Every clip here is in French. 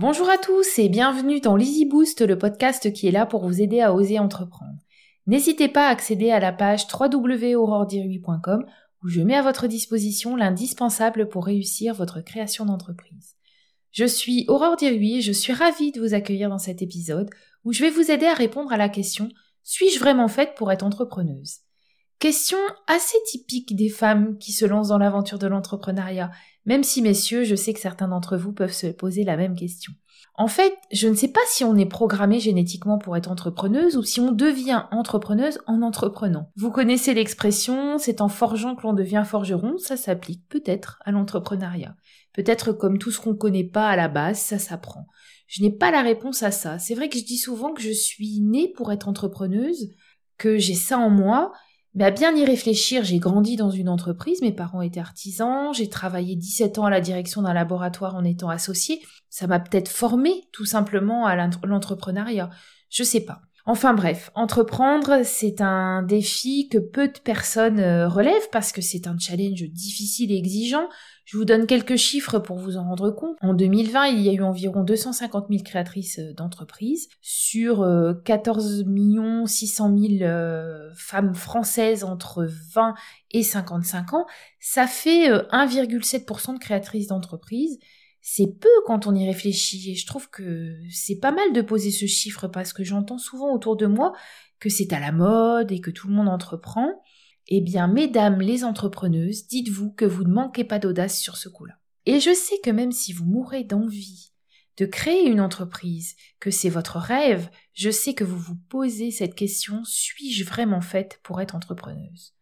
Bonjour à tous et bienvenue dans l'Easy Boost, le podcast qui est là pour vous aider à oser entreprendre. N'hésitez pas à accéder à la page www.aurordirui.com où je mets à votre disposition l'indispensable pour réussir votre création d'entreprise. Je suis Aurore Dirui et je suis ravie de vous accueillir dans cet épisode où je vais vous aider à répondre à la question Suis-je vraiment faite pour être entrepreneuse? Question assez typique des femmes qui se lancent dans l'aventure de l'entrepreneuriat, même si messieurs, je sais que certains d'entre vous peuvent se poser la même question. En fait, je ne sais pas si on est programmé génétiquement pour être entrepreneuse ou si on devient entrepreneuse en entreprenant. Vous connaissez l'expression c'est en forgeant que l'on devient forgeron, ça s'applique peut-être à l'entrepreneuriat. Peut-être comme tout ce qu'on connaît pas à la base, ça s'apprend. Je n'ai pas la réponse à ça. C'est vrai que je dis souvent que je suis née pour être entrepreneuse, que j'ai ça en moi, mais à bien y réfléchir, j'ai grandi dans une entreprise, mes parents étaient artisans, j'ai travaillé 17 ans à la direction d'un laboratoire en étant associé. Ça m'a peut-être formé tout simplement à l'entrepreneuriat. Je sais pas. Enfin bref, entreprendre, c'est un défi que peu de personnes euh, relèvent parce que c'est un challenge difficile et exigeant. Je vous donne quelques chiffres pour vous en rendre compte. En 2020, il y a eu environ 250 000 créatrices euh, d'entreprises sur 14 600 000 femmes françaises entre 20 et 55 ans. Ça fait 1,7% euh, de créatrices d'entreprises c'est peu quand on y réfléchit et je trouve que c'est pas mal de poser ce chiffre parce que j'entends souvent autour de moi que c'est à la mode et que tout le monde entreprend. Eh bien, mesdames les entrepreneuses, dites-vous que vous ne manquez pas d'audace sur ce coup-là. Et je sais que même si vous mourrez d'envie de créer une entreprise, que c'est votre rêve, je sais que vous vous posez cette question, suis-je vraiment faite pour être entrepreneuse?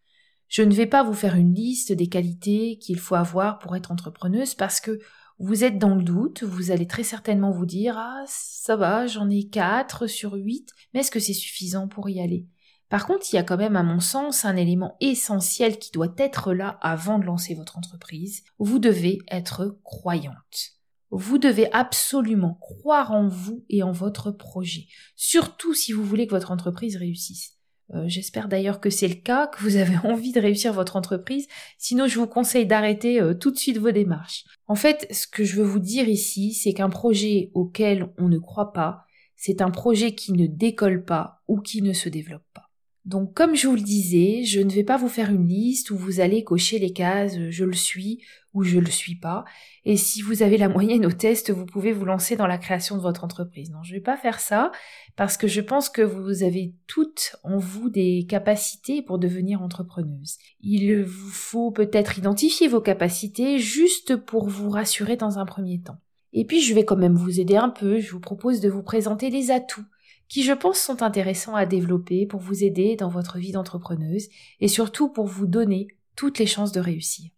Je ne vais pas vous faire une liste des qualités qu'il faut avoir pour être entrepreneuse parce que vous êtes dans le doute, vous allez très certainement vous dire Ah, ça va, j'en ai 4 sur 8, mais est-ce que c'est suffisant pour y aller? Par contre, il y a quand même, à mon sens, un élément essentiel qui doit être là avant de lancer votre entreprise. Vous devez être croyante. Vous devez absolument croire en vous et en votre projet, surtout si vous voulez que votre entreprise réussisse. Euh, j'espère d'ailleurs que c'est le cas, que vous avez envie de réussir votre entreprise. Sinon, je vous conseille d'arrêter euh, tout de suite vos démarches. En fait, ce que je veux vous dire ici, c'est qu'un projet auquel on ne croit pas, c'est un projet qui ne décolle pas ou qui ne se développe pas. Donc comme je vous le disais, je ne vais pas vous faire une liste où vous allez cocher les cases je le suis ou je le suis pas. Et si vous avez la moyenne au test, vous pouvez vous lancer dans la création de votre entreprise. Non, je vais pas faire ça parce que je pense que vous avez toutes en vous des capacités pour devenir entrepreneuse. Il vous faut peut-être identifier vos capacités juste pour vous rassurer dans un premier temps. Et puis je vais quand même vous aider un peu, je vous propose de vous présenter les atouts qui je pense sont intéressants à développer pour vous aider dans votre vie d'entrepreneuse et surtout pour vous donner toutes les chances de réussir.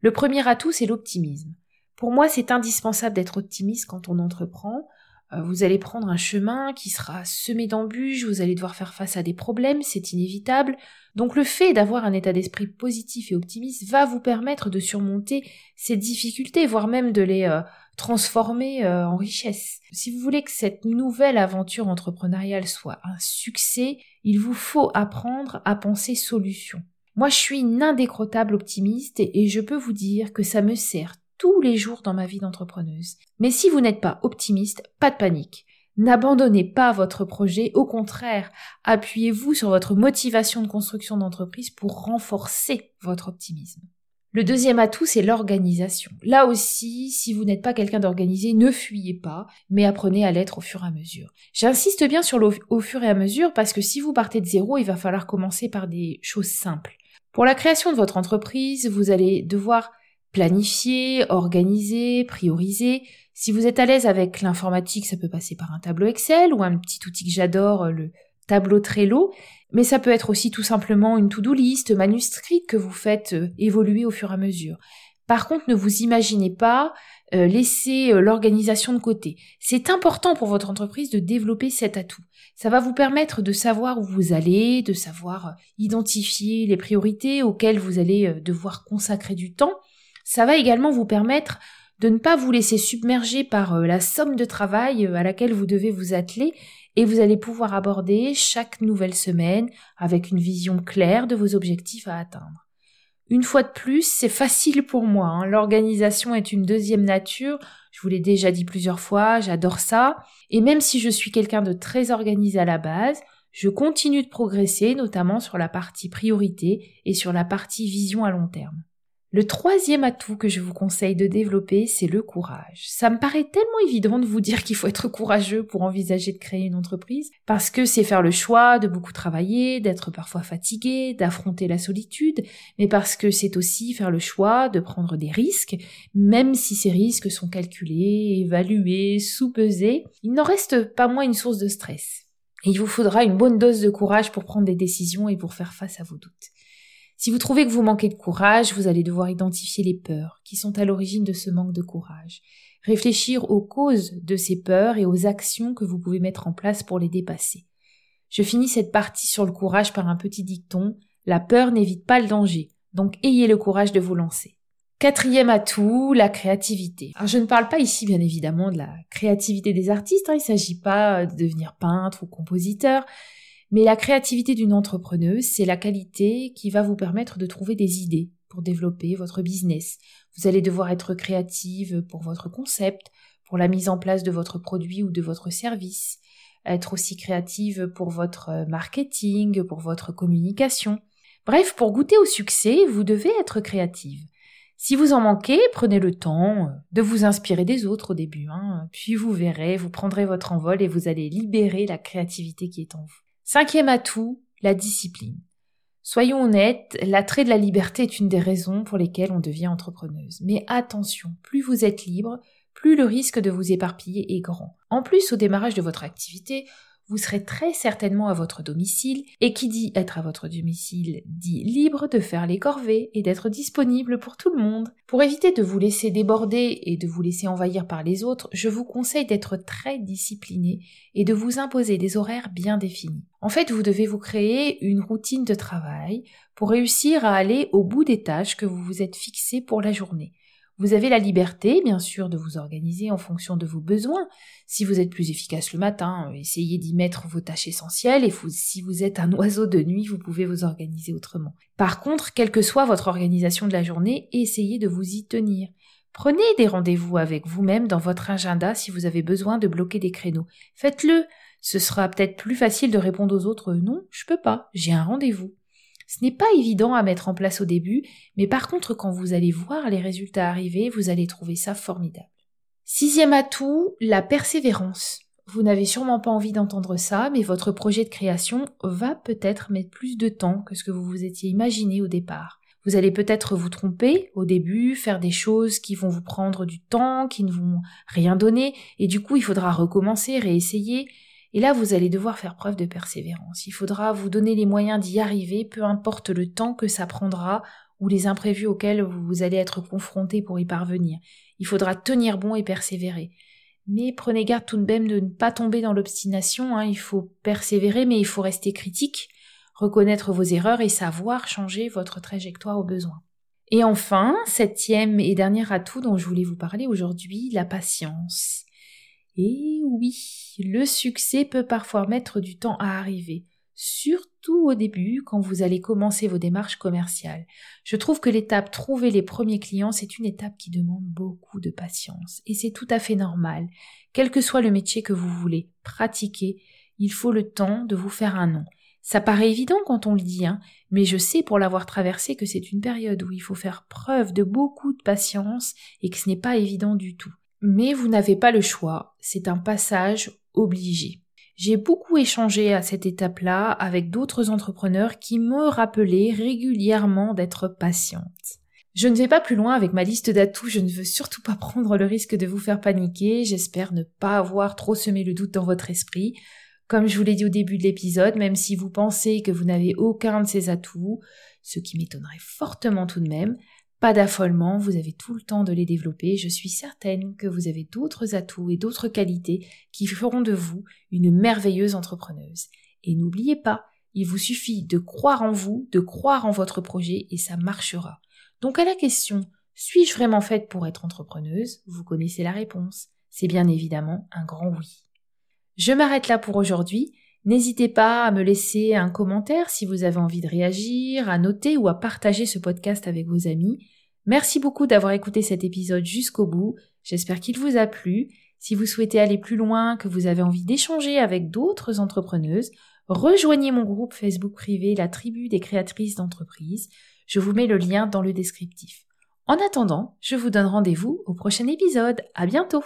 Le premier atout, c'est l'optimisme. Pour moi, c'est indispensable d'être optimiste quand on entreprend. Euh, vous allez prendre un chemin qui sera semé d'embûches, vous allez devoir faire face à des problèmes, c'est inévitable. Donc le fait d'avoir un état d'esprit positif et optimiste va vous permettre de surmonter ces difficultés, voire même de les euh, transformer euh, en richesse. Si vous voulez que cette nouvelle aventure entrepreneuriale soit un succès, il vous faut apprendre à penser solution. Moi, je suis une indécrottable optimiste et je peux vous dire que ça me sert tous les jours dans ma vie d'entrepreneuse. Mais si vous n'êtes pas optimiste, pas de panique. N'abandonnez pas votre projet, au contraire, appuyez-vous sur votre motivation de construction d'entreprise pour renforcer votre optimisme. Le deuxième atout, c'est l'organisation. Là aussi, si vous n'êtes pas quelqu'un d'organisé, ne fuyez pas, mais apprenez à l'être au fur et à mesure. J'insiste bien sur le au fur et à mesure parce que si vous partez de zéro, il va falloir commencer par des choses simples. Pour la création de votre entreprise, vous allez devoir planifier, organiser, prioriser. Si vous êtes à l'aise avec l'informatique, ça peut passer par un tableau Excel ou un petit outil que j'adore, le tableau Trello, mais ça peut être aussi tout simplement une to-do list manuscrite que vous faites euh, évoluer au fur et à mesure. Par contre, ne vous imaginez pas euh, laisser euh, l'organisation de côté. C'est important pour votre entreprise de développer cet atout. Ça va vous permettre de savoir où vous allez, de savoir identifier les priorités auxquelles vous allez devoir consacrer du temps. Ça va également vous permettre de ne pas vous laisser submerger par la somme de travail à laquelle vous devez vous atteler et vous allez pouvoir aborder chaque nouvelle semaine avec une vision claire de vos objectifs à atteindre. Une fois de plus, c'est facile pour moi. Hein. L'organisation est une deuxième nature. Je vous l'ai déjà dit plusieurs fois, j'adore ça. Et même si je suis quelqu'un de très organisé à la base, je continue de progresser, notamment sur la partie priorité et sur la partie vision à long terme. Le troisième atout que je vous conseille de développer, c'est le courage. Ça me paraît tellement évident de vous dire qu'il faut être courageux pour envisager de créer une entreprise, parce que c'est faire le choix de beaucoup travailler, d'être parfois fatigué, d'affronter la solitude, mais parce que c'est aussi faire le choix de prendre des risques, même si ces risques sont calculés, évalués, sous-pesés, il n'en reste pas moins une source de stress. Et il vous faudra une bonne dose de courage pour prendre des décisions et pour faire face à vos doutes. Si vous trouvez que vous manquez de courage, vous allez devoir identifier les peurs qui sont à l'origine de ce manque de courage, réfléchir aux causes de ces peurs et aux actions que vous pouvez mettre en place pour les dépasser. Je finis cette partie sur le courage par un petit dicton, la peur n'évite pas le danger, donc ayez le courage de vous lancer. Quatrième atout, la créativité. Alors je ne parle pas ici bien évidemment de la créativité des artistes, hein, il ne s'agit pas de devenir peintre ou compositeur, mais la créativité d'une entrepreneuse, c'est la qualité qui va vous permettre de trouver des idées pour développer votre business. Vous allez devoir être créative pour votre concept, pour la mise en place de votre produit ou de votre service, être aussi créative pour votre marketing, pour votre communication. Bref, pour goûter au succès, vous devez être créative. Si vous en manquez, prenez le temps de vous inspirer des autres au début, hein. puis vous verrez, vous prendrez votre envol et vous allez libérer la créativité qui est en vous. Cinquième atout, la discipline. Soyons honnêtes, l'attrait de la liberté est une des raisons pour lesquelles on devient entrepreneuse. Mais attention, plus vous êtes libre, plus le risque de vous éparpiller est grand. En plus, au démarrage de votre activité, vous serez très certainement à votre domicile, et qui dit être à votre domicile dit libre de faire les corvées et d'être disponible pour tout le monde. Pour éviter de vous laisser déborder et de vous laisser envahir par les autres, je vous conseille d'être très discipliné et de vous imposer des horaires bien définis. En fait, vous devez vous créer une routine de travail pour réussir à aller au bout des tâches que vous vous êtes fixées pour la journée. Vous avez la liberté, bien sûr, de vous organiser en fonction de vos besoins. Si vous êtes plus efficace le matin, essayez d'y mettre vos tâches essentielles et si vous êtes un oiseau de nuit, vous pouvez vous organiser autrement. Par contre, quelle que soit votre organisation de la journée, essayez de vous y tenir. Prenez des rendez-vous avec vous-même dans votre agenda si vous avez besoin de bloquer des créneaux. Faites-le. Ce sera peut-être plus facile de répondre aux autres non, je peux pas, j'ai un rendez-vous. Ce n'est pas évident à mettre en place au début, mais par contre quand vous allez voir les résultats arriver, vous allez trouver ça formidable. Sixième atout, la persévérance. Vous n'avez sûrement pas envie d'entendre ça, mais votre projet de création va peut-être mettre plus de temps que ce que vous vous étiez imaginé au départ. Vous allez peut-être vous tromper au début, faire des choses qui vont vous prendre du temps, qui ne vont rien donner, et du coup il faudra recommencer, réessayer, et là, vous allez devoir faire preuve de persévérance. Il faudra vous donner les moyens d'y arriver, peu importe le temps que ça prendra ou les imprévus auxquels vous allez être confrontés pour y parvenir. Il faudra tenir bon et persévérer. Mais prenez garde tout de même de ne pas tomber dans l'obstination. Hein. Il faut persévérer, mais il faut rester critique, reconnaître vos erreurs et savoir changer votre trajectoire au besoin. Et enfin, septième et dernier atout dont je voulais vous parler aujourd'hui, la patience. Et oui, le succès peut parfois mettre du temps à arriver, surtout au début quand vous allez commencer vos démarches commerciales. Je trouve que l'étape trouver les premiers clients, c'est une étape qui demande beaucoup de patience et c'est tout à fait normal. Quel que soit le métier que vous voulez pratiquer, il faut le temps de vous faire un nom. Ça paraît évident quand on le dit, hein, mais je sais pour l'avoir traversé que c'est une période où il faut faire preuve de beaucoup de patience et que ce n'est pas évident du tout. Mais vous n'avez pas le choix, c'est un passage obligé. J'ai beaucoup échangé à cette étape-là avec d'autres entrepreneurs qui me rappelaient régulièrement d'être patiente. Je ne vais pas plus loin avec ma liste d'atouts, je ne veux surtout pas prendre le risque de vous faire paniquer, j'espère ne pas avoir trop semé le doute dans votre esprit. Comme je vous l'ai dit au début de l'épisode, même si vous pensez que vous n'avez aucun de ces atouts, ce qui m'étonnerait fortement tout de même, pas d'affolement, vous avez tout le temps de les développer. Je suis certaine que vous avez d'autres atouts et d'autres qualités qui feront de vous une merveilleuse entrepreneuse. Et n'oubliez pas, il vous suffit de croire en vous, de croire en votre projet et ça marchera. Donc à la question suis-je vraiment faite pour être entrepreneuse? Vous connaissez la réponse. C'est bien évidemment un grand oui. Je m'arrête là pour aujourd'hui. N'hésitez pas à me laisser un commentaire si vous avez envie de réagir, à noter ou à partager ce podcast avec vos amis. Merci beaucoup d'avoir écouté cet épisode jusqu'au bout. J'espère qu'il vous a plu. Si vous souhaitez aller plus loin, que vous avez envie d'échanger avec d'autres entrepreneuses, rejoignez mon groupe Facebook privé La Tribu des créatrices d'entreprise. Je vous mets le lien dans le descriptif. En attendant, je vous donne rendez-vous au prochain épisode. À bientôt!